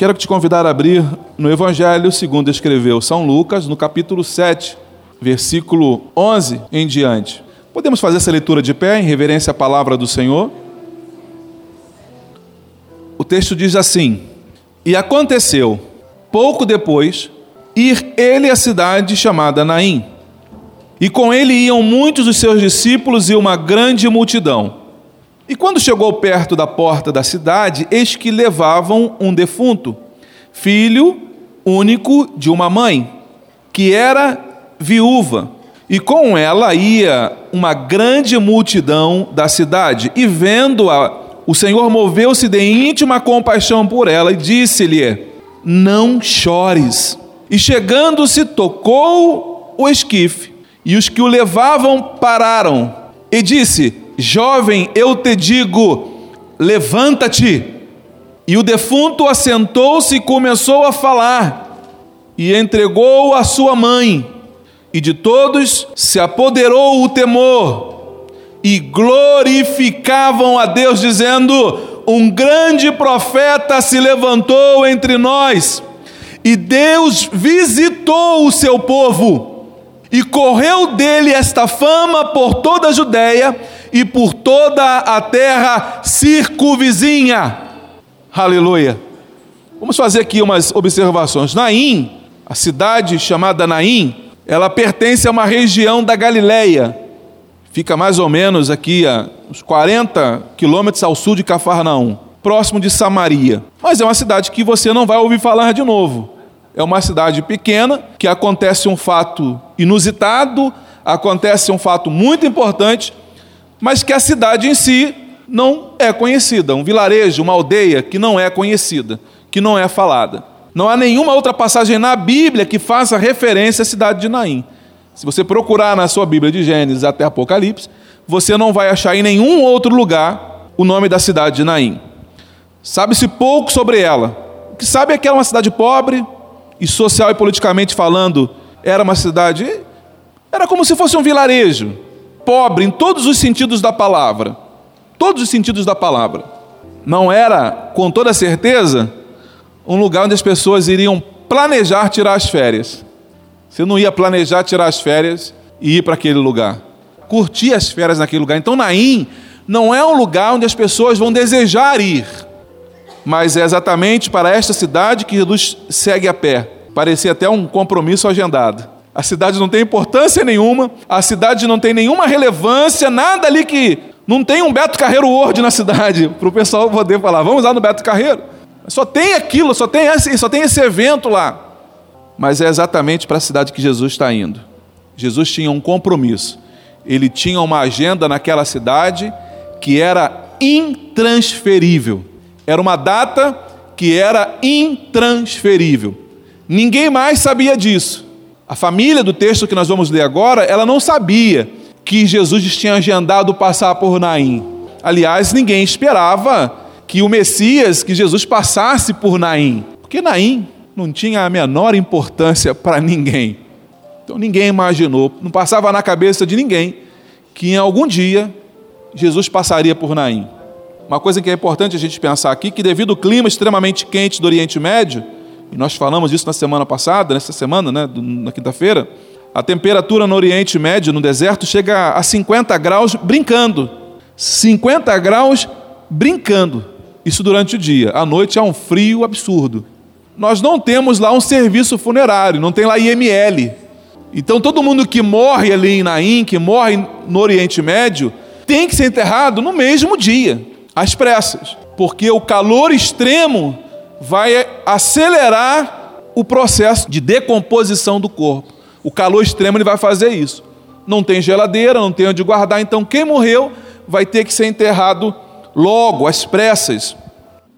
Quero te convidar a abrir no Evangelho segundo escreveu São Lucas, no capítulo 7, versículo 11 em diante. Podemos fazer essa leitura de pé, em reverência à palavra do Senhor? O texto diz assim: E aconteceu, pouco depois, ir ele à cidade chamada Naim. E com ele iam muitos dos seus discípulos e uma grande multidão. E quando chegou perto da porta da cidade, eis que levavam um defunto, filho único de uma mãe, que era viúva, e com ela ia uma grande multidão da cidade. E vendo-a, o Senhor moveu-se de íntima compaixão por ela e disse-lhe: Não chores. E chegando-se, tocou o esquife, e os que o levavam pararam, e disse: Jovem, eu te digo, levanta-te. E o defunto assentou-se e começou a falar, e entregou a sua mãe, e de todos se apoderou o temor, e glorificavam a Deus, dizendo: Um grande profeta se levantou entre nós, e Deus visitou o seu povo. E correu dele esta fama por toda a Judéia e por toda a terra circunvizinha. Aleluia. Vamos fazer aqui umas observações. Naim, a cidade chamada Naim, ela pertence a uma região da Galileia. Fica mais ou menos aqui a uns 40 quilômetros ao sul de Cafarnaum, próximo de Samaria. Mas é uma cidade que você não vai ouvir falar de novo. É uma cidade pequena que acontece um fato inusitado, acontece um fato muito importante, mas que a cidade em si não é conhecida, um vilarejo, uma aldeia que não é conhecida, que não é falada. Não há nenhuma outra passagem na Bíblia que faça referência à cidade de Naim. Se você procurar na sua Bíblia de Gênesis até Apocalipse, você não vai achar em nenhum outro lugar o nome da cidade de Naim. Sabe-se pouco sobre ela. O que sabe é que era uma cidade pobre e social e politicamente falando, era uma cidade era como se fosse um vilarejo, pobre em todos os sentidos da palavra. Todos os sentidos da palavra. Não era, com toda certeza, um lugar onde as pessoas iriam planejar tirar as férias. Você não ia planejar tirar as férias e ir para aquele lugar. Curtir as férias naquele lugar. Então, Naim não é um lugar onde as pessoas vão desejar ir. Mas é exatamente para esta cidade que Jesus segue a pé. Parecia até um compromisso agendado. A cidade não tem importância nenhuma, a cidade não tem nenhuma relevância, nada ali que. Não tem um Beto Carreiro World na cidade, para o pessoal poder falar, vamos lá no Beto Carreiro. Só tem aquilo, só tem esse, só tem esse evento lá. Mas é exatamente para a cidade que Jesus está indo. Jesus tinha um compromisso. Ele tinha uma agenda naquela cidade que era intransferível. Era uma data que era intransferível. Ninguém mais sabia disso. A família do texto que nós vamos ler agora, ela não sabia que Jesus tinha agendado passar por Naim. Aliás, ninguém esperava que o Messias, que Jesus passasse por Naim, porque Naim não tinha a menor importância para ninguém. Então ninguém imaginou, não passava na cabeça de ninguém que em algum dia Jesus passaria por Naim. Uma coisa que é importante a gente pensar aqui, que devido ao clima extremamente quente do Oriente Médio, e nós falamos isso na semana passada, nessa semana, né, na quinta-feira, a temperatura no Oriente Médio, no deserto, chega a 50 graus brincando. 50 graus brincando. Isso durante o dia. À noite é um frio absurdo. Nós não temos lá um serviço funerário, não tem lá IML. Então todo mundo que morre ali em Naim, que morre no Oriente Médio, tem que ser enterrado no mesmo dia, às pressas, porque o calor extremo vai acelerar o processo de decomposição do corpo. O calor extremo ele vai fazer isso. Não tem geladeira, não tem onde guardar, então quem morreu vai ter que ser enterrado logo, às pressas.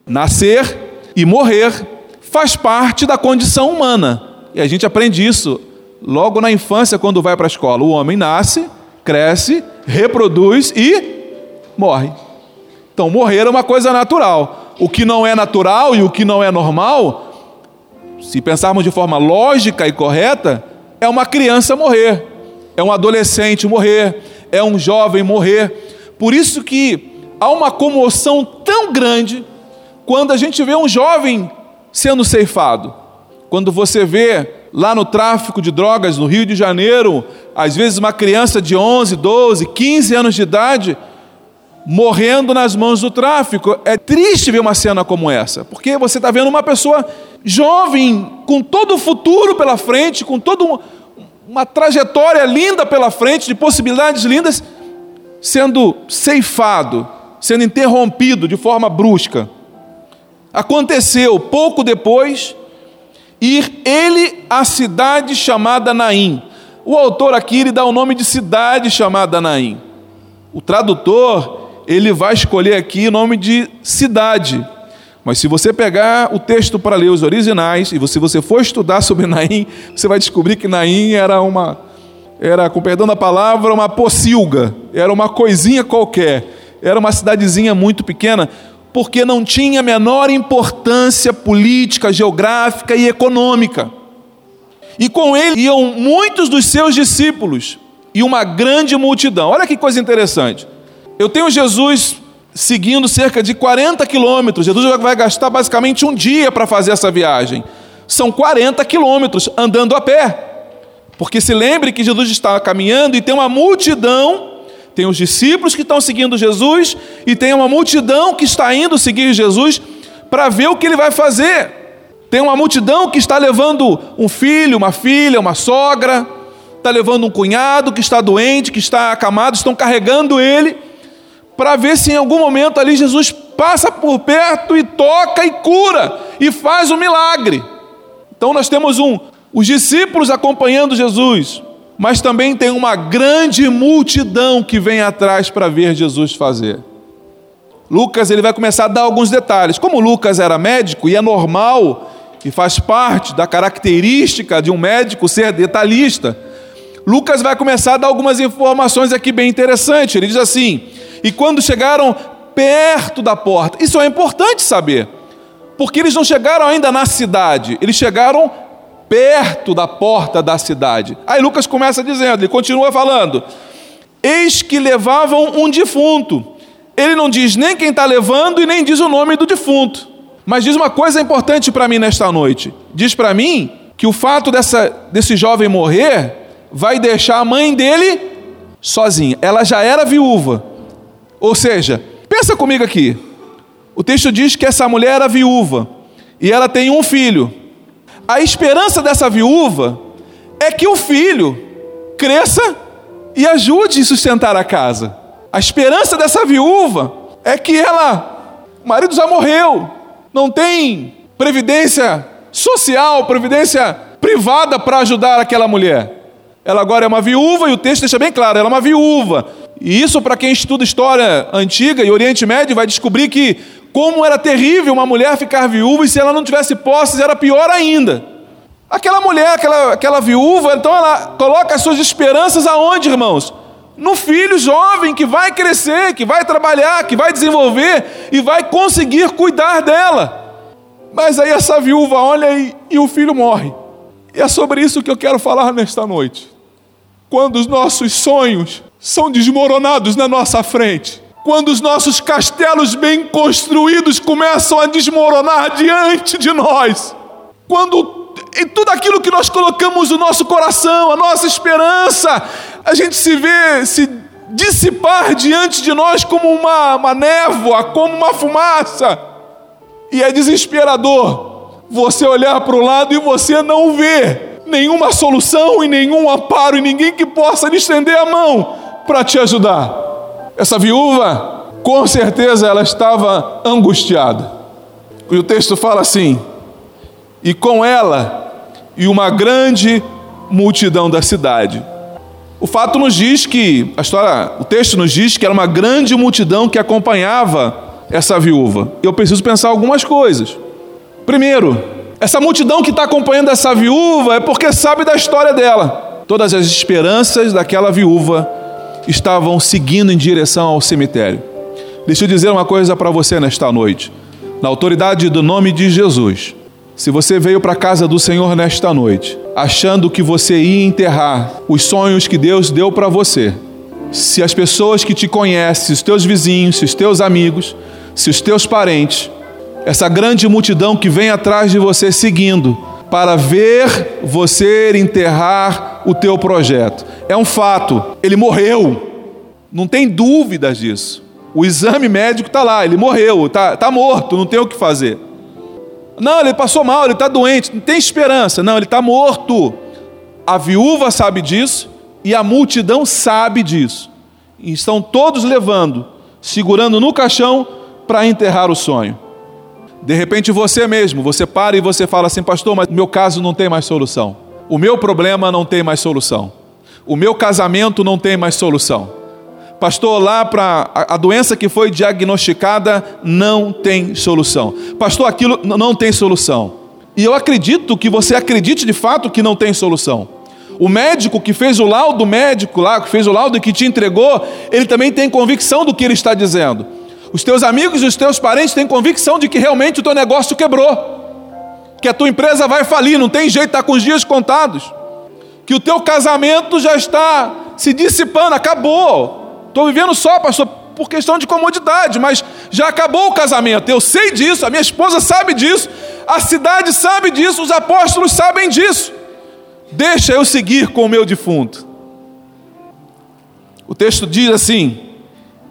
Nascer e morrer faz parte da condição humana. E a gente aprende isso logo na infância, quando vai para a escola. O homem nasce, cresce, reproduz e morre. Então, morrer é uma coisa natural o que não é natural e o que não é normal, se pensarmos de forma lógica e correta, é uma criança morrer, é um adolescente morrer, é um jovem morrer. Por isso que há uma comoção tão grande quando a gente vê um jovem sendo ceifado. Quando você vê lá no tráfico de drogas no Rio de Janeiro, às vezes uma criança de 11, 12, 15 anos de idade morrendo nas mãos do tráfico. É triste ver uma cena como essa, porque você está vendo uma pessoa jovem, com todo o futuro pela frente, com toda uma, trajetória linda pela frente, de possibilidades lindas, sendo ceifado, sendo interrompido de forma brusca. Aconteceu pouco depois ir ele à cidade chamada Naim. O autor aqui ele dá o nome de cidade chamada Naim. O tradutor ele vai escolher aqui nome de cidade. Mas se você pegar o texto para ler os originais, e se você for estudar sobre Naim, você vai descobrir que Naim era uma, era, com perdão da palavra, uma pocilga, era uma coisinha qualquer, era uma cidadezinha muito pequena, porque não tinha a menor importância política, geográfica e econômica. E com ele iam muitos dos seus discípulos e uma grande multidão. Olha que coisa interessante. Eu tenho Jesus seguindo cerca de 40 quilômetros. Jesus vai gastar basicamente um dia para fazer essa viagem. São 40 quilômetros andando a pé. Porque se lembre que Jesus está caminhando e tem uma multidão, tem os discípulos que estão seguindo Jesus e tem uma multidão que está indo seguir Jesus para ver o que ele vai fazer. Tem uma multidão que está levando um filho, uma filha, uma sogra, está levando um cunhado que está doente, que está acamado, estão carregando ele para ver se em algum momento ali Jesus passa por perto e toca e cura e faz um milagre. Então nós temos um os discípulos acompanhando Jesus, mas também tem uma grande multidão que vem atrás para ver Jesus fazer. Lucas ele vai começar a dar alguns detalhes. Como Lucas era médico e é normal e faz parte da característica de um médico ser detalhista, Lucas vai começar a dar algumas informações aqui bem interessantes. Ele diz assim: e quando chegaram perto da porta, isso é importante saber, porque eles não chegaram ainda na cidade, eles chegaram perto da porta da cidade. Aí Lucas começa dizendo, ele continua falando: Eis que levavam um defunto. Ele não diz nem quem está levando e nem diz o nome do defunto. Mas diz uma coisa importante para mim nesta noite: diz para mim que o fato dessa, desse jovem morrer vai deixar a mãe dele sozinha. Ela já era viúva. Ou seja, pensa comigo aqui. O texto diz que essa mulher era viúva e ela tem um filho. A esperança dessa viúva é que o filho cresça e ajude a sustentar a casa. A esperança dessa viúva é que ela, o marido já morreu, não tem previdência social, previdência privada para ajudar aquela mulher. Ela agora é uma viúva e o texto deixa bem claro, ela é uma viúva. E isso, para quem estuda história antiga e Oriente Médio, vai descobrir que como era terrível uma mulher ficar viúva e se ela não tivesse posses era pior ainda. Aquela mulher, aquela, aquela viúva, então ela coloca as suas esperanças aonde, irmãos? No filho jovem que vai crescer, que vai trabalhar, que vai desenvolver e vai conseguir cuidar dela. Mas aí essa viúva olha e, e o filho morre. E é sobre isso que eu quero falar nesta noite. Quando os nossos sonhos são desmoronados na nossa frente, quando os nossos castelos bem construídos começam a desmoronar diante de nós, quando em tudo aquilo que nós colocamos no nosso coração, a nossa esperança, a gente se vê se dissipar diante de nós como uma, uma névoa, como uma fumaça, e é desesperador você olhar para o lado e você não ver nenhuma solução e nenhum amparo e ninguém que possa lhe estender a mão para te ajudar. Essa viúva, com certeza, ela estava angustiada. E o texto fala assim: e com ela e uma grande multidão da cidade. O fato nos diz que, a história, o texto nos diz que era uma grande multidão que acompanhava essa viúva. Eu preciso pensar algumas coisas. Primeiro, essa multidão que está acompanhando essa viúva é porque sabe da história dela. Todas as esperanças daquela viúva estavam seguindo em direção ao cemitério. Deixa eu dizer uma coisa para você nesta noite. Na autoridade do nome de Jesus, se você veio para a casa do Senhor nesta noite, achando que você ia enterrar os sonhos que Deus deu para você, se as pessoas que te conhecem, os teus vizinhos, se os teus amigos, se os teus parentes essa grande multidão que vem atrás de você seguindo para ver você enterrar o teu projeto. É um fato, ele morreu. Não tem dúvidas disso. O exame médico está lá, ele morreu, está tá morto, não tem o que fazer. Não, ele passou mal, ele está doente, não tem esperança. Não, ele está morto. A viúva sabe disso e a multidão sabe disso. E estão todos levando, segurando no caixão para enterrar o sonho. De repente você mesmo, você para e você fala assim, pastor, mas meu caso não tem mais solução. O meu problema não tem mais solução. O meu casamento não tem mais solução. Pastor, lá para a doença que foi diagnosticada não tem solução. Pastor, aquilo não tem solução. E eu acredito que você acredite de fato que não tem solução. O médico que fez o laudo médico lá, que fez o laudo e que te entregou, ele também tem convicção do que ele está dizendo. Os teus amigos e os teus parentes têm convicção de que realmente o teu negócio quebrou, que a tua empresa vai falir, não tem jeito, está com os dias contados, que o teu casamento já está se dissipando, acabou. Estou vivendo só, pastor, por questão de comodidade, mas já acabou o casamento. Eu sei disso, a minha esposa sabe disso, a cidade sabe disso, os apóstolos sabem disso. Deixa eu seguir com o meu defunto. O texto diz assim: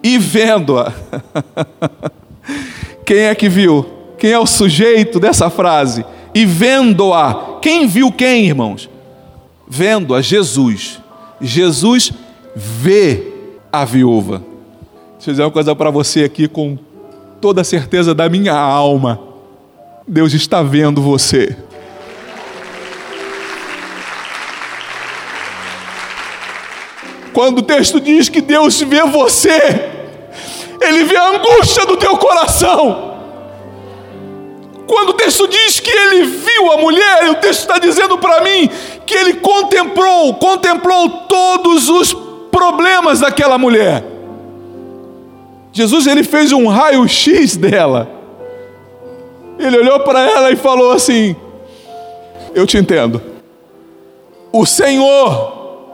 e vendo-a. Quem é que viu? Quem é o sujeito dessa frase? E vendo-a. Quem viu quem, irmãos? Vendo-a, Jesus. Jesus vê a viúva. Deixa eu dizer uma coisa para você aqui com toda a certeza da minha alma. Deus está vendo você. Quando o texto diz que Deus vê você, Ele vê a angústia do teu coração. Quando o texto diz que ele viu a mulher, o texto está dizendo para mim que ele contemplou, contemplou todos os problemas daquela mulher. Jesus ele fez um raio-x dela. Ele olhou para ela e falou assim: Eu te entendo. O Senhor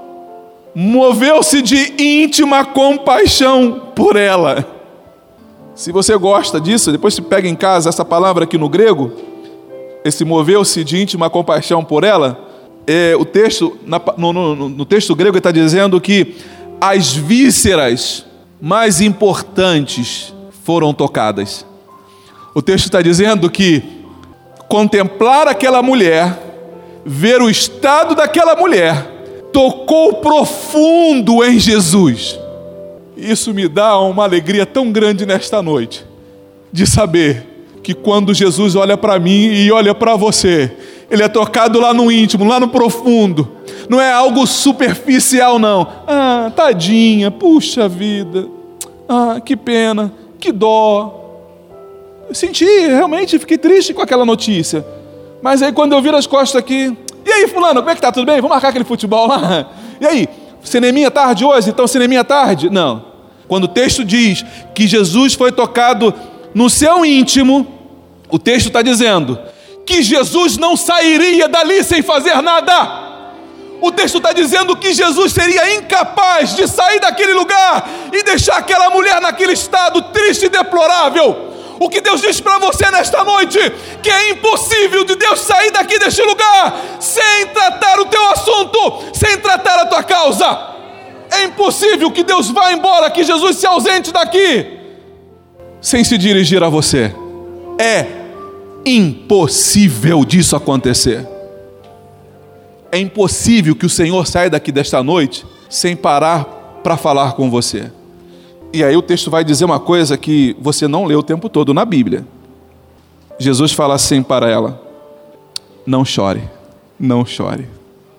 moveu-se de íntima compaixão por ela. Se você gosta disso, depois se pega em casa essa palavra aqui no grego, esse moveu-se de íntima compaixão por ela, é, o texto, na, no, no, no texto grego está dizendo que as vísceras mais importantes foram tocadas. O texto está dizendo que contemplar aquela mulher, ver o estado daquela mulher, tocou profundo em Jesus. Isso me dá uma alegria tão grande nesta noite, de saber que quando Jesus olha para mim e olha para você, Ele é tocado lá no íntimo, lá no profundo. Não é algo superficial, não. Ah, tadinha, puxa vida. Ah, que pena, que dó. Eu senti, realmente fiquei triste com aquela notícia. Mas aí quando eu viro as costas aqui, e aí, fulano, como é que tá? Tudo bem? Vamos marcar aquele futebol lá? E aí, cineminha tarde hoje? Então, cineminha tarde? Não. Quando o texto diz que Jesus foi tocado no seu íntimo, o texto está dizendo que Jesus não sairia dali sem fazer nada. O texto está dizendo que Jesus seria incapaz de sair daquele lugar e deixar aquela mulher naquele estado triste e deplorável. O que Deus diz para você nesta noite, que é impossível de Deus sair daqui deste lugar sem tratar o teu assunto, sem tratar a tua causa. É impossível que Deus vá embora, que Jesus se ausente daqui sem se dirigir a você. É impossível disso acontecer. É impossível que o Senhor saia daqui desta noite sem parar para falar com você. E aí o texto vai dizer uma coisa que você não leu o tempo todo na Bíblia. Jesus fala assim para ela: Não chore, não chore.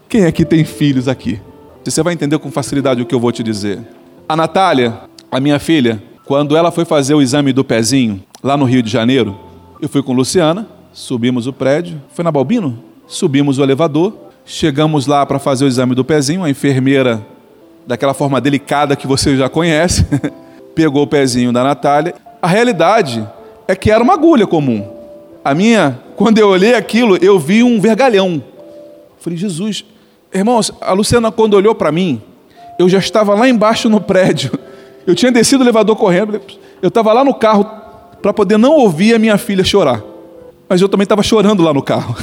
Quem aqui tem filhos aqui? Você vai entender com facilidade o que eu vou te dizer. A Natália, a minha filha, quando ela foi fazer o exame do pezinho, lá no Rio de Janeiro, eu fui com Luciana, subimos o prédio, foi na Balbino? Subimos o elevador, chegamos lá para fazer o exame do pezinho, a enfermeira, daquela forma delicada que você já conhece, pegou o pezinho da Natália. A realidade é que era uma agulha comum. A minha, quando eu olhei aquilo, eu vi um vergalhão. Falei, Jesus, irmãos, a Luciana, quando olhou para mim, eu já estava lá embaixo no prédio. Eu tinha descido o elevador correndo, eu estava lá no carro, para poder não ouvir a minha filha chorar. Mas eu também estava chorando lá no carro.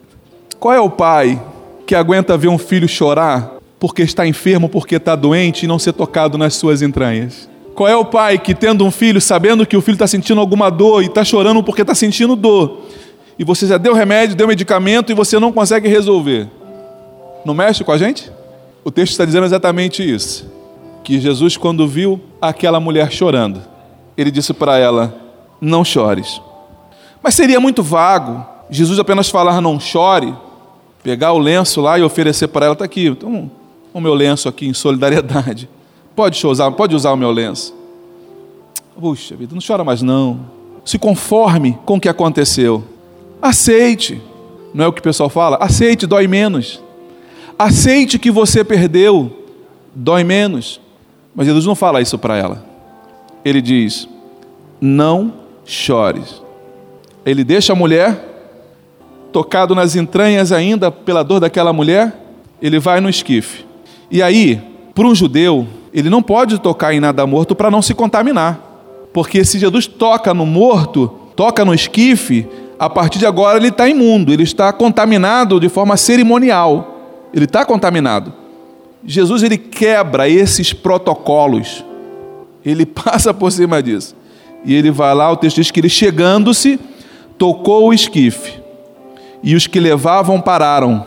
Qual é o pai que aguenta ver um filho chorar porque está enfermo, porque está doente e não ser tocado nas suas entranhas? Qual é o pai que, tendo um filho, sabendo que o filho está sentindo alguma dor e está chorando porque está sentindo dor, e você já deu remédio, deu medicamento e você não consegue resolver? Não mexe com a gente? O texto está dizendo exatamente isso. Que Jesus, quando viu aquela mulher chorando, ele disse para ela: Não chores. Mas seria muito vago Jesus apenas falar não chore, pegar o lenço lá e oferecer para ela, está aqui, então, o meu lenço aqui em solidariedade. Pode usar, pode usar o meu lenço. Puxa vida, não chora mais não. Se conforme com o que aconteceu. Aceite. Não é o que o pessoal fala? Aceite, dói menos. Aceite que você perdeu, dói menos. Mas Jesus não fala isso para ela. Ele diz: Não chores. Ele deixa a mulher, tocado nas entranhas ainda pela dor daquela mulher, ele vai no esquife. E aí, para um judeu, ele não pode tocar em nada morto para não se contaminar. Porque se Jesus toca no morto, toca no esquife, a partir de agora ele está imundo, ele está contaminado de forma cerimonial. Ele está contaminado. Jesus ele quebra esses protocolos. Ele passa por cima disso. E ele vai lá, o texto diz que ele chegando-se, tocou o esquife. E os que levavam pararam.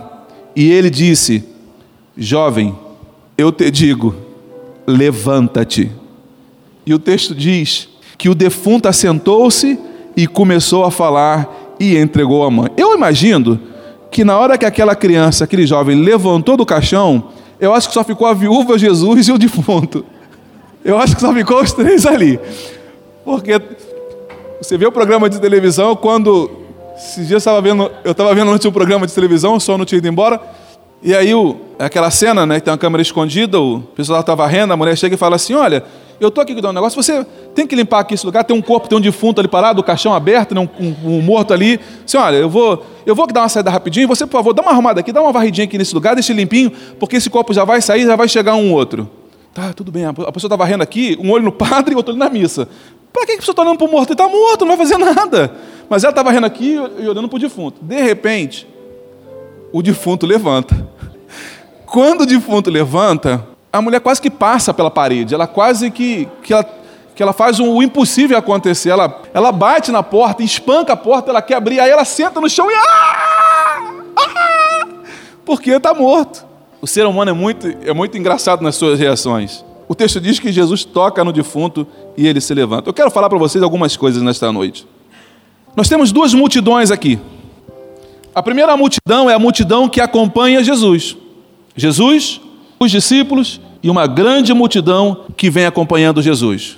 E ele disse: Jovem, eu te digo, levanta-te. E o texto diz que o defunto assentou-se e começou a falar e entregou a mãe. Eu imagino que na hora que aquela criança, aquele jovem levantou do caixão, eu acho que só ficou a viúva, Jesus e o defunto. Eu acho que só ficou os três ali. Porque você vê o programa de televisão quando. Esses dias eu estava vendo, eu estava vendo antes um programa de televisão, o não tinha ido embora. E aí, o, aquela cena, né, que tem uma câmera escondida, o pessoal estava varrendo, a mulher chega e fala assim: Olha, eu estou aqui cuidando um negócio, você tem que limpar aqui esse lugar, tem um corpo, tem um defunto ali parado, o caixão aberto, né, um, um, um morto ali. Assim, olha, eu vou, eu vou dar uma saída rapidinho, você, por favor, dá uma arrumada aqui, dá uma varridinha aqui nesse lugar, deixe limpinho, porque esse corpo já vai sair, já vai chegar um outro. Tá, tudo bem, a pessoa está varrendo aqui, um olho no padre e outro olho na missa. Para que a pessoa está olhando para o morto? Ele está morto, não vai fazer nada. Mas ela estava varrendo aqui e olhando para o defunto. De repente, o defunto levanta. Quando o defunto levanta, a mulher quase que passa pela parede, ela quase que, que, ela, que ela faz o impossível acontecer. Ela, ela bate na porta, espanca a porta, ela quer abrir, aí ela senta no chão e. Ah! Ah! Porque está morto. O ser humano é muito, é muito engraçado nas suas reações. O texto diz que Jesus toca no defunto e ele se levanta. Eu quero falar para vocês algumas coisas nesta noite. Nós temos duas multidões aqui. A primeira multidão é a multidão que acompanha Jesus. Jesus os discípulos e uma grande multidão que vem acompanhando Jesus.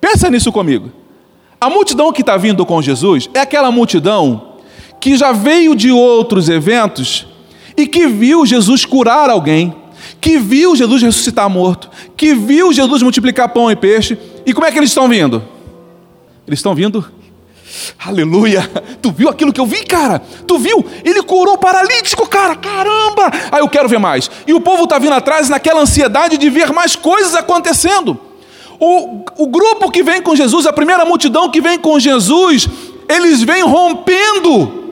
Pensa nisso comigo. A multidão que está vindo com Jesus é aquela multidão que já veio de outros eventos e que viu Jesus curar alguém, que viu Jesus ressuscitar morto, que viu Jesus multiplicar pão e peixe. E como é que eles estão vindo? Eles estão vindo Aleluia! Tu viu aquilo que eu vi, cara? Tu viu? Ele curou o paralítico, cara! Caramba! Aí eu quero ver mais. E o povo está vindo atrás naquela ansiedade de ver mais coisas acontecendo. O, o grupo que vem com Jesus, a primeira multidão que vem com Jesus, eles vêm rompendo,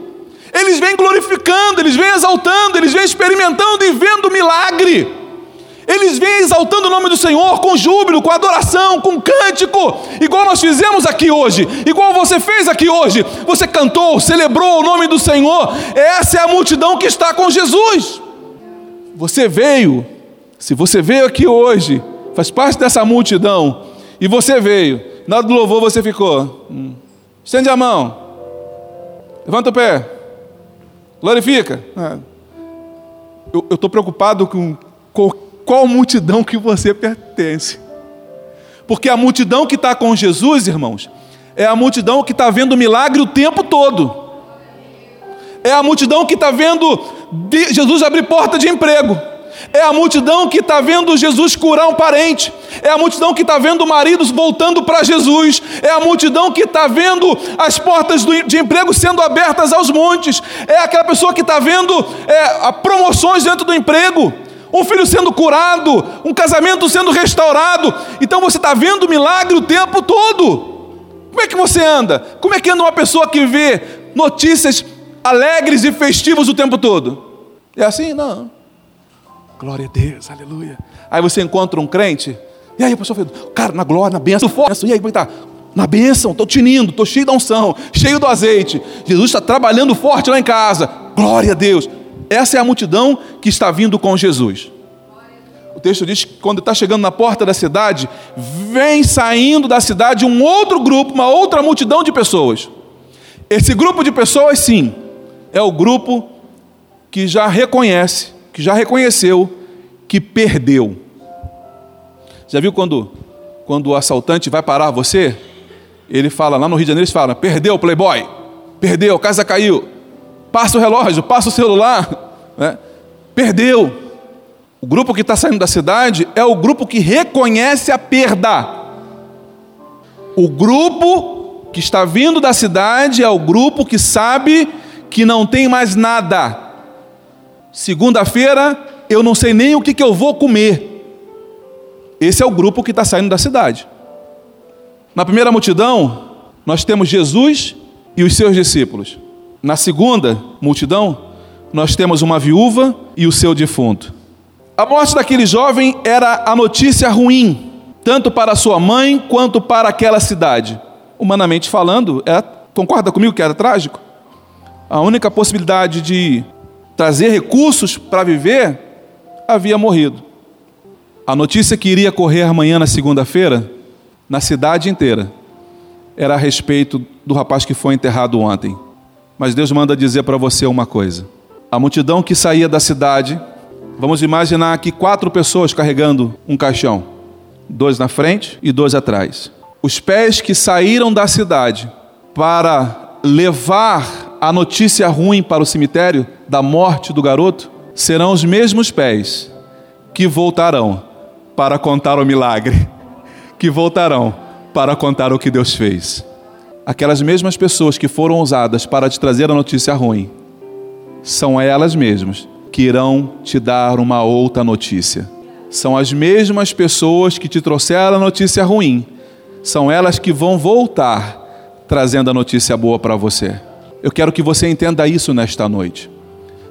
eles vêm glorificando, eles vêm exaltando, eles vêm experimentando e vendo milagre. Eles vêm exaltando o nome do Senhor com júbilo, com adoração, com cântico, igual nós fizemos aqui hoje, igual você fez aqui hoje. Você cantou, celebrou o nome do Senhor. Essa é a multidão que está com Jesus. Você veio, se você veio aqui hoje, faz parte dessa multidão, e você veio, na hora do louvor você ficou. Hum. Estende a mão, levanta o pé, glorifica. É. Eu estou preocupado com, com qual multidão que você pertence. Porque a multidão que está com Jesus, irmãos, é a multidão que está vendo milagre o tempo todo. É a multidão que está vendo Jesus abrir porta de emprego. É a multidão que está vendo Jesus curar um parente. É a multidão que está vendo maridos voltando para Jesus. É a multidão que está vendo as portas de emprego sendo abertas aos montes. É aquela pessoa que está vendo é, promoções dentro do emprego um filho sendo curado, um casamento sendo restaurado. Então você está vendo milagre o tempo todo. Como é que você anda? Como é que anda uma pessoa que vê notícias alegres e festivas o tempo todo? É assim? Não. Glória a Deus, aleluia. Aí você encontra um crente, e aí, pastor Pedro, cara, na glória, na bênção, e aí, como é que tá? Na bênção, estou tinindo, estou cheio da unção, cheio do azeite. Jesus está trabalhando forte lá em casa. Glória a Deus. Essa é a multidão que está vindo com Jesus. O texto diz que quando está chegando na porta da cidade, vem saindo da cidade um outro grupo, uma outra multidão de pessoas. Esse grupo de pessoas, sim, é o grupo que já reconhece, que já reconheceu que perdeu. Já viu quando, quando o assaltante vai parar você? Ele fala, lá no Rio de Janeiro, eles falam: perdeu, playboy, perdeu, casa caiu, passa o relógio, passa o celular, né? perdeu. O grupo que está saindo da cidade é o grupo que reconhece a perda. O grupo que está vindo da cidade é o grupo que sabe que não tem mais nada. Segunda-feira eu não sei nem o que, que eu vou comer. Esse é o grupo que está saindo da cidade. Na primeira multidão, nós temos Jesus e os seus discípulos. Na segunda multidão, nós temos uma viúva e o seu defunto. A morte daquele jovem era a notícia ruim, tanto para sua mãe quanto para aquela cidade. Humanamente falando, é, concorda comigo que era trágico? A única possibilidade de trazer recursos para viver havia morrido. A notícia que iria correr amanhã na segunda-feira, na cidade inteira, era a respeito do rapaz que foi enterrado ontem. Mas Deus manda dizer para você uma coisa: a multidão que saía da cidade Vamos imaginar aqui quatro pessoas carregando um caixão, dois na frente e dois atrás. Os pés que saíram da cidade para levar a notícia ruim para o cemitério da morte do garoto serão os mesmos pés que voltarão para contar o milagre, que voltarão para contar o que Deus fez. Aquelas mesmas pessoas que foram usadas para te trazer a notícia ruim são elas mesmas que irão te dar uma outra notícia. São as mesmas pessoas que te trouxeram a notícia ruim, são elas que vão voltar trazendo a notícia boa para você. Eu quero que você entenda isso nesta noite.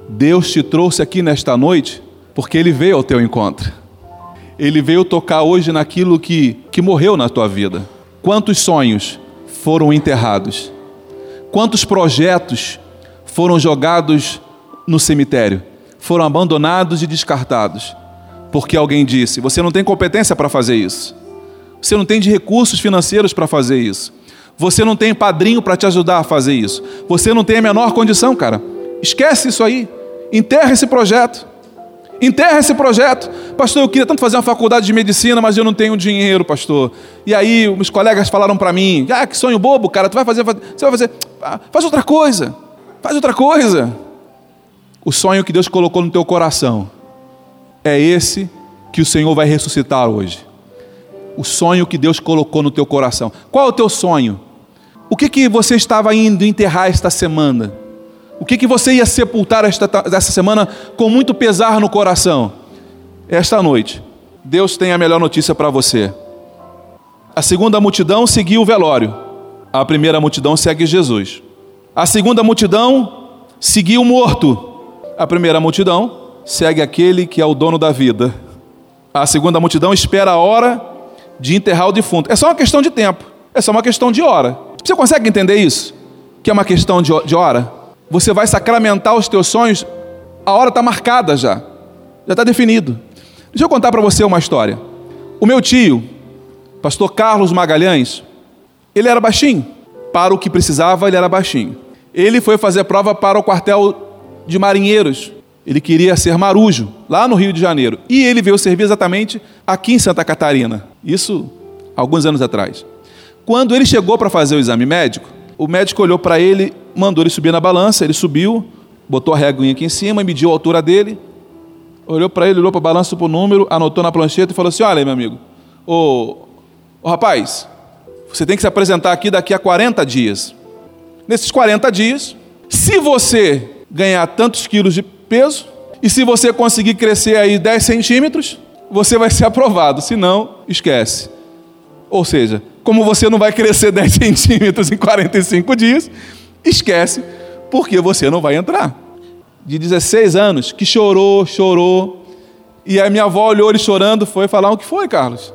Deus te trouxe aqui nesta noite porque Ele veio ao teu encontro. Ele veio tocar hoje naquilo que, que morreu na tua vida. Quantos sonhos foram enterrados? Quantos projetos foram jogados no cemitério? foram abandonados e descartados, porque alguém disse: você não tem competência para fazer isso, você não tem de recursos financeiros para fazer isso, você não tem padrinho para te ajudar a fazer isso, você não tem a menor condição, cara. Esquece isso aí, enterra esse projeto. Enterra esse projeto. Pastor, eu queria tanto fazer uma faculdade de medicina, mas eu não tenho dinheiro, pastor. E aí, os colegas falaram para mim: Ah, que sonho bobo, cara. Tu vai fazer, você vai fazer. Ah, faz outra coisa. Faz outra coisa. O sonho que Deus colocou no teu coração é esse que o Senhor vai ressuscitar hoje. O sonho que Deus colocou no teu coração. Qual é o teu sonho? O que, que você estava indo enterrar esta semana? O que, que você ia sepultar esta, esta semana com muito pesar no coração? Esta noite, Deus tem a melhor notícia para você. A segunda multidão seguiu o velório. A primeira multidão segue Jesus. A segunda multidão seguiu o morto. A primeira multidão segue aquele que é o dono da vida. A segunda multidão espera a hora de enterrar o defunto. É só uma questão de tempo. É só uma questão de hora. Você consegue entender isso? Que é uma questão de hora? Você vai sacramentar os teus sonhos, a hora está marcada já. Já está definido. Deixa eu contar para você uma história. O meu tio, pastor Carlos Magalhães, ele era baixinho. Para o que precisava, ele era baixinho. Ele foi fazer prova para o quartel de marinheiros. Ele queria ser marujo, lá no Rio de Janeiro. E ele veio servir exatamente aqui em Santa Catarina. Isso alguns anos atrás. Quando ele chegou para fazer o exame médico, o médico olhou para ele, mandou ele subir na balança, ele subiu, botou a réguinha aqui em cima, mediu a altura dele, olhou para ele, olhou para a balança, para o número, anotou na plancheta e falou assim: Olha, meu amigo, ô, ô rapaz, você tem que se apresentar aqui daqui a 40 dias. Nesses 40 dias, se você ganhar tantos quilos de peso, e se você conseguir crescer aí 10 centímetros, você vai ser aprovado, se não, esquece. Ou seja, como você não vai crescer 10 centímetros em 45 dias, esquece, porque você não vai entrar. De 16 anos, que chorou, chorou, e a minha avó olhou ele chorando, foi falar: O que foi, Carlos?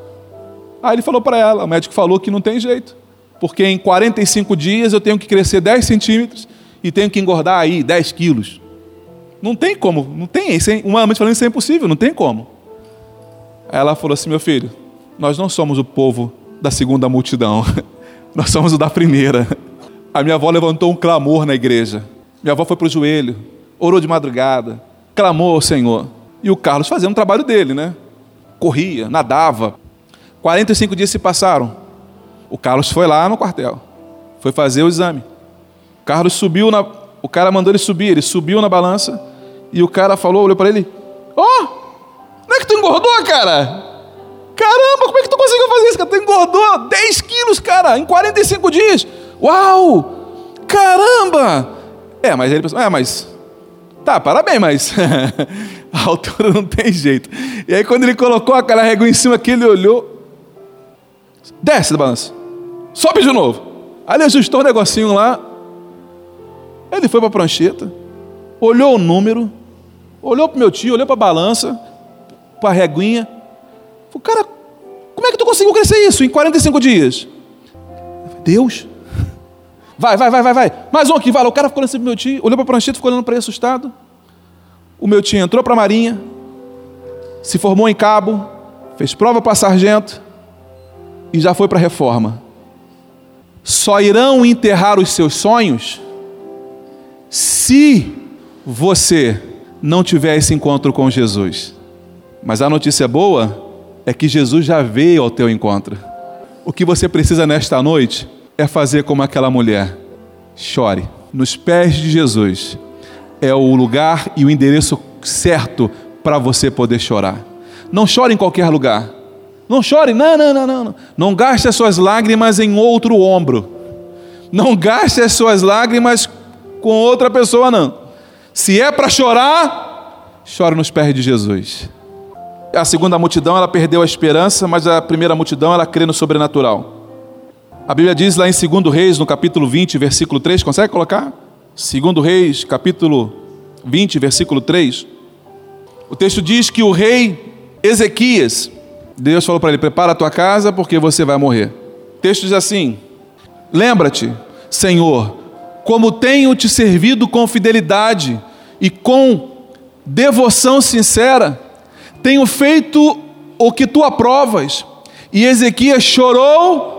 Aí ele falou para ela: O médico falou que não tem jeito, porque em 45 dias eu tenho que crescer 10 centímetros e tenho que engordar aí 10 quilos. Não tem como, não tem, é, humanamente falando, isso é impossível, não tem como. Aí ela falou assim: Meu filho, nós não somos o povo da segunda multidão, nós somos o da primeira. A minha avó levantou um clamor na igreja. Minha avó foi para o joelho, orou de madrugada, clamou ao Senhor. E o Carlos fazendo o trabalho dele, né? Corria, nadava. 45 dias se passaram. O Carlos foi lá no quartel, foi fazer o exame. O Carlos subiu na. O cara mandou ele subir, ele subiu na balança e o cara falou, olhou para ele: Ó, oh, não é que tu engordou, cara? Caramba, como é que tu conseguiu fazer isso? Tu engordou 10 quilos, cara, em 45 dias. Uau! Caramba! É, mas ele pensou, é, mas. Tá, parabéns, mas. a altura não tem jeito. E aí, quando ele colocou aquela régua em cima aqui, ele olhou. Desce da balança. Sobe de novo. Aí ele ajustou o um negocinho lá. Ele foi para a prancheta. Olhou o número. Olhou para meu tio, olhou para a balança. Para a reguinha. Falei, cara, como é que tu conseguiu crescer isso em 45 dias? Deus. Vai, vai, vai, vai, vai. Mais um aqui, vai. O cara ficou olhando para o meu tio, olhou para a prancheta, ficou olhando para ele assustado. O meu tio entrou para a marinha, se formou em cabo, fez prova para sargento e já foi para a reforma. Só irão enterrar os seus sonhos se você não tiver esse encontro com Jesus. Mas a notícia boa é que Jesus já veio ao teu encontro. O que você precisa nesta noite é fazer como aquela mulher. Chore nos pés de Jesus é o lugar e o endereço certo para você poder chorar. Não chore em qualquer lugar. Não chore, não, não, não, não. Não gaste as suas lágrimas em outro ombro. Não gaste as suas lágrimas com outra pessoa, não. Se é para chorar, chore nos pés de Jesus. A segunda multidão, ela perdeu a esperança, mas a primeira multidão, ela crê no sobrenatural. A Bíblia diz lá em 2 Reis, no capítulo 20, versículo 3, consegue colocar? Segundo Reis, capítulo 20, versículo 3. O texto diz que o rei Ezequias, Deus falou para ele: "Prepara a tua casa, porque você vai morrer". O texto diz assim: Lembra-te, Senhor, como tenho te servido com fidelidade e com devoção sincera, tenho feito o que tu aprovas. E Ezequias chorou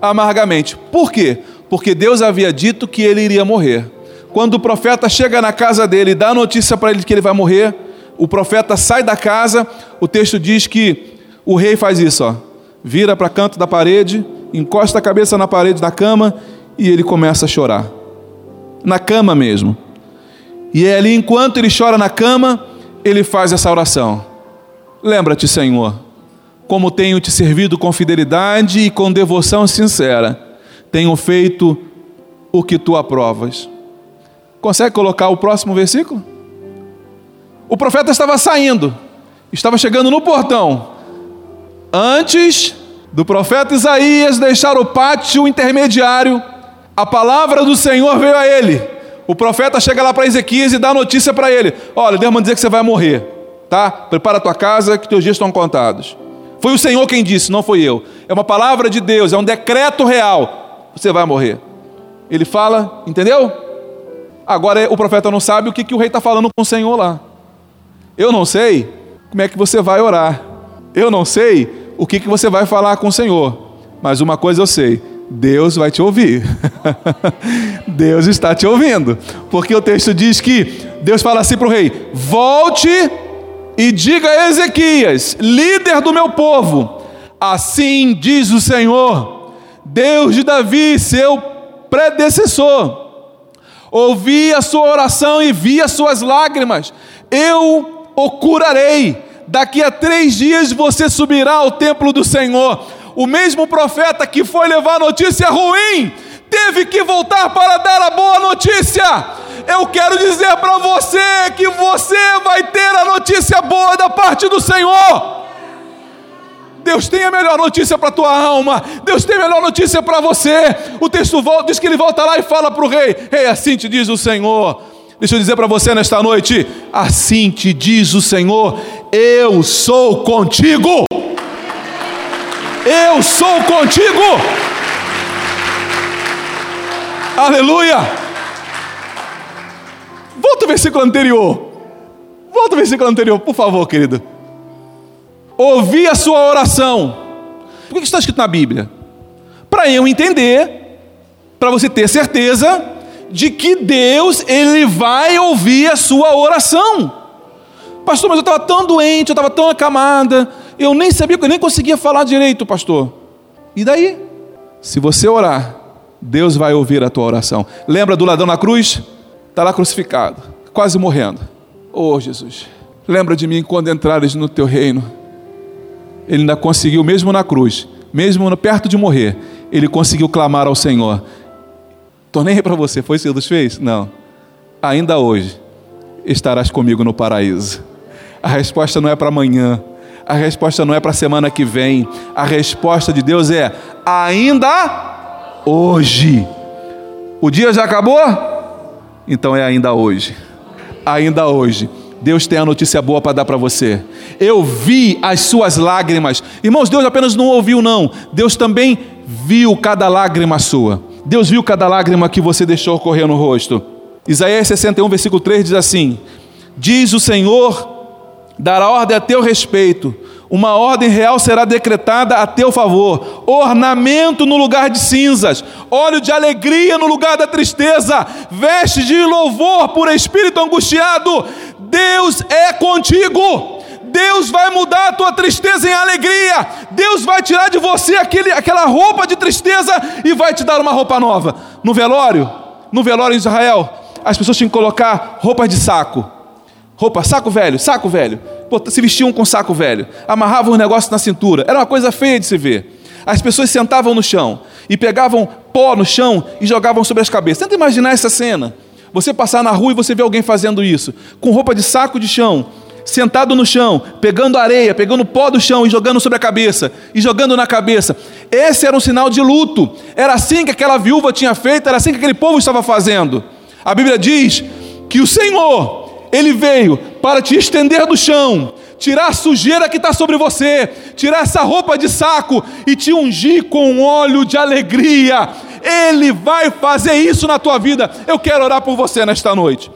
amargamente. Por quê? Porque Deus havia dito que ele iria morrer. Quando o profeta chega na casa dele e dá a notícia para ele que ele vai morrer, o profeta sai da casa, o texto diz que o rei faz isso, ó, vira para canto da parede, encosta a cabeça na parede da cama e ele começa a chorar. Na cama mesmo. E é ali, enquanto ele chora na cama, ele faz essa oração: Lembra-te, Senhor, como tenho te servido com fidelidade e com devoção sincera, tenho feito o que tu aprovas. Consegue colocar o próximo versículo? O profeta estava saindo, estava chegando no portão. Antes do profeta Isaías deixar o pátio intermediário, a palavra do Senhor veio a ele. O profeta chega lá para Ezequias e dá notícia para ele: Olha, Deus manda dizer que você vai morrer, tá? Prepara a tua casa que teus dias estão contados. Foi o Senhor quem disse, não foi eu. É uma palavra de Deus, é um decreto real. Você vai morrer. Ele fala, entendeu? Agora o profeta não sabe o que, que o rei está falando com o Senhor lá. Eu não sei como é que você vai orar. Eu não sei o que, que você vai falar com o Senhor. Mas uma coisa eu sei: Deus vai te ouvir. Deus está te ouvindo. Porque o texto diz que Deus fala assim para o rei: volte e diga a Ezequias, líder do meu povo, assim diz o Senhor, Deus de Davi, seu predecessor ouvi a sua oração e vi as suas lágrimas, eu o curarei. Daqui a três dias você subirá ao templo do Senhor. O mesmo profeta que foi levar notícia ruim, teve que voltar para dar a boa notícia. Eu quero dizer para você que você vai ter a notícia boa da parte do Senhor. Deus tem a melhor notícia para a tua alma. Deus tem a melhor notícia para você. O texto volta, diz que ele volta lá e fala para o rei: Rei, assim te diz o Senhor. Deixa eu dizer para você nesta noite: assim te diz o Senhor, eu sou contigo. Eu sou contigo. Aleluia. Volta o versículo anterior. Volta o versículo anterior, por favor, querido. Ouvi a sua oração. Por que está escrito na Bíblia? Para eu entender, para você ter certeza de que Deus ele vai ouvir a sua oração. Pastor, mas eu estava tão doente, eu estava tão acamada, eu nem sabia, eu nem conseguia falar direito, pastor. E daí? Se você orar, Deus vai ouvir a tua oração. Lembra do ladrão na cruz? Está lá crucificado, quase morrendo. Oh Jesus, lembra de mim quando entrares no teu reino. Ele ainda conseguiu, mesmo na cruz, mesmo perto de morrer, ele conseguiu clamar ao Senhor: Tornei para você, foi isso que Deus fez? Não. Ainda hoje estarás comigo no paraíso. A resposta não é para amanhã, a resposta não é para a semana que vem, a resposta de Deus é ainda hoje. O dia já acabou? Então é ainda hoje. Ainda hoje. Deus tem a notícia boa para dar para você. Eu vi as suas lágrimas. Irmãos, Deus apenas não ouviu, não. Deus também viu cada lágrima sua. Deus viu cada lágrima que você deixou correr no rosto. Isaías 61, versículo 3 diz assim: Diz o Senhor, dará ordem a teu respeito, uma ordem real será decretada a teu favor, ornamento no lugar de cinzas, óleo de alegria no lugar da tristeza, veste de louvor por espírito angustiado. Deus é contigo. Deus vai mudar a tua tristeza em alegria. Deus vai tirar de você aquele, aquela roupa de tristeza e vai te dar uma roupa nova. No velório, no velório em Israel, as pessoas tinham que colocar roupas de saco. Roupa, saco velho, saco velho. Se vestiam com saco velho. Amarravam os negócios na cintura. Era uma coisa feia de se ver. As pessoas sentavam no chão e pegavam pó no chão e jogavam sobre as cabeças. Tenta imaginar essa cena. Você passar na rua e você vê alguém fazendo isso, com roupa de saco de chão, sentado no chão, pegando areia, pegando pó do chão e jogando sobre a cabeça, e jogando na cabeça. Esse era um sinal de luto. Era assim que aquela viúva tinha feito, era assim que aquele povo estava fazendo. A Bíblia diz que o Senhor, Ele veio para te estender do chão, tirar a sujeira que está sobre você, tirar essa roupa de saco e te ungir com óleo de alegria. Ele vai fazer isso na tua vida. Eu quero orar por você nesta noite.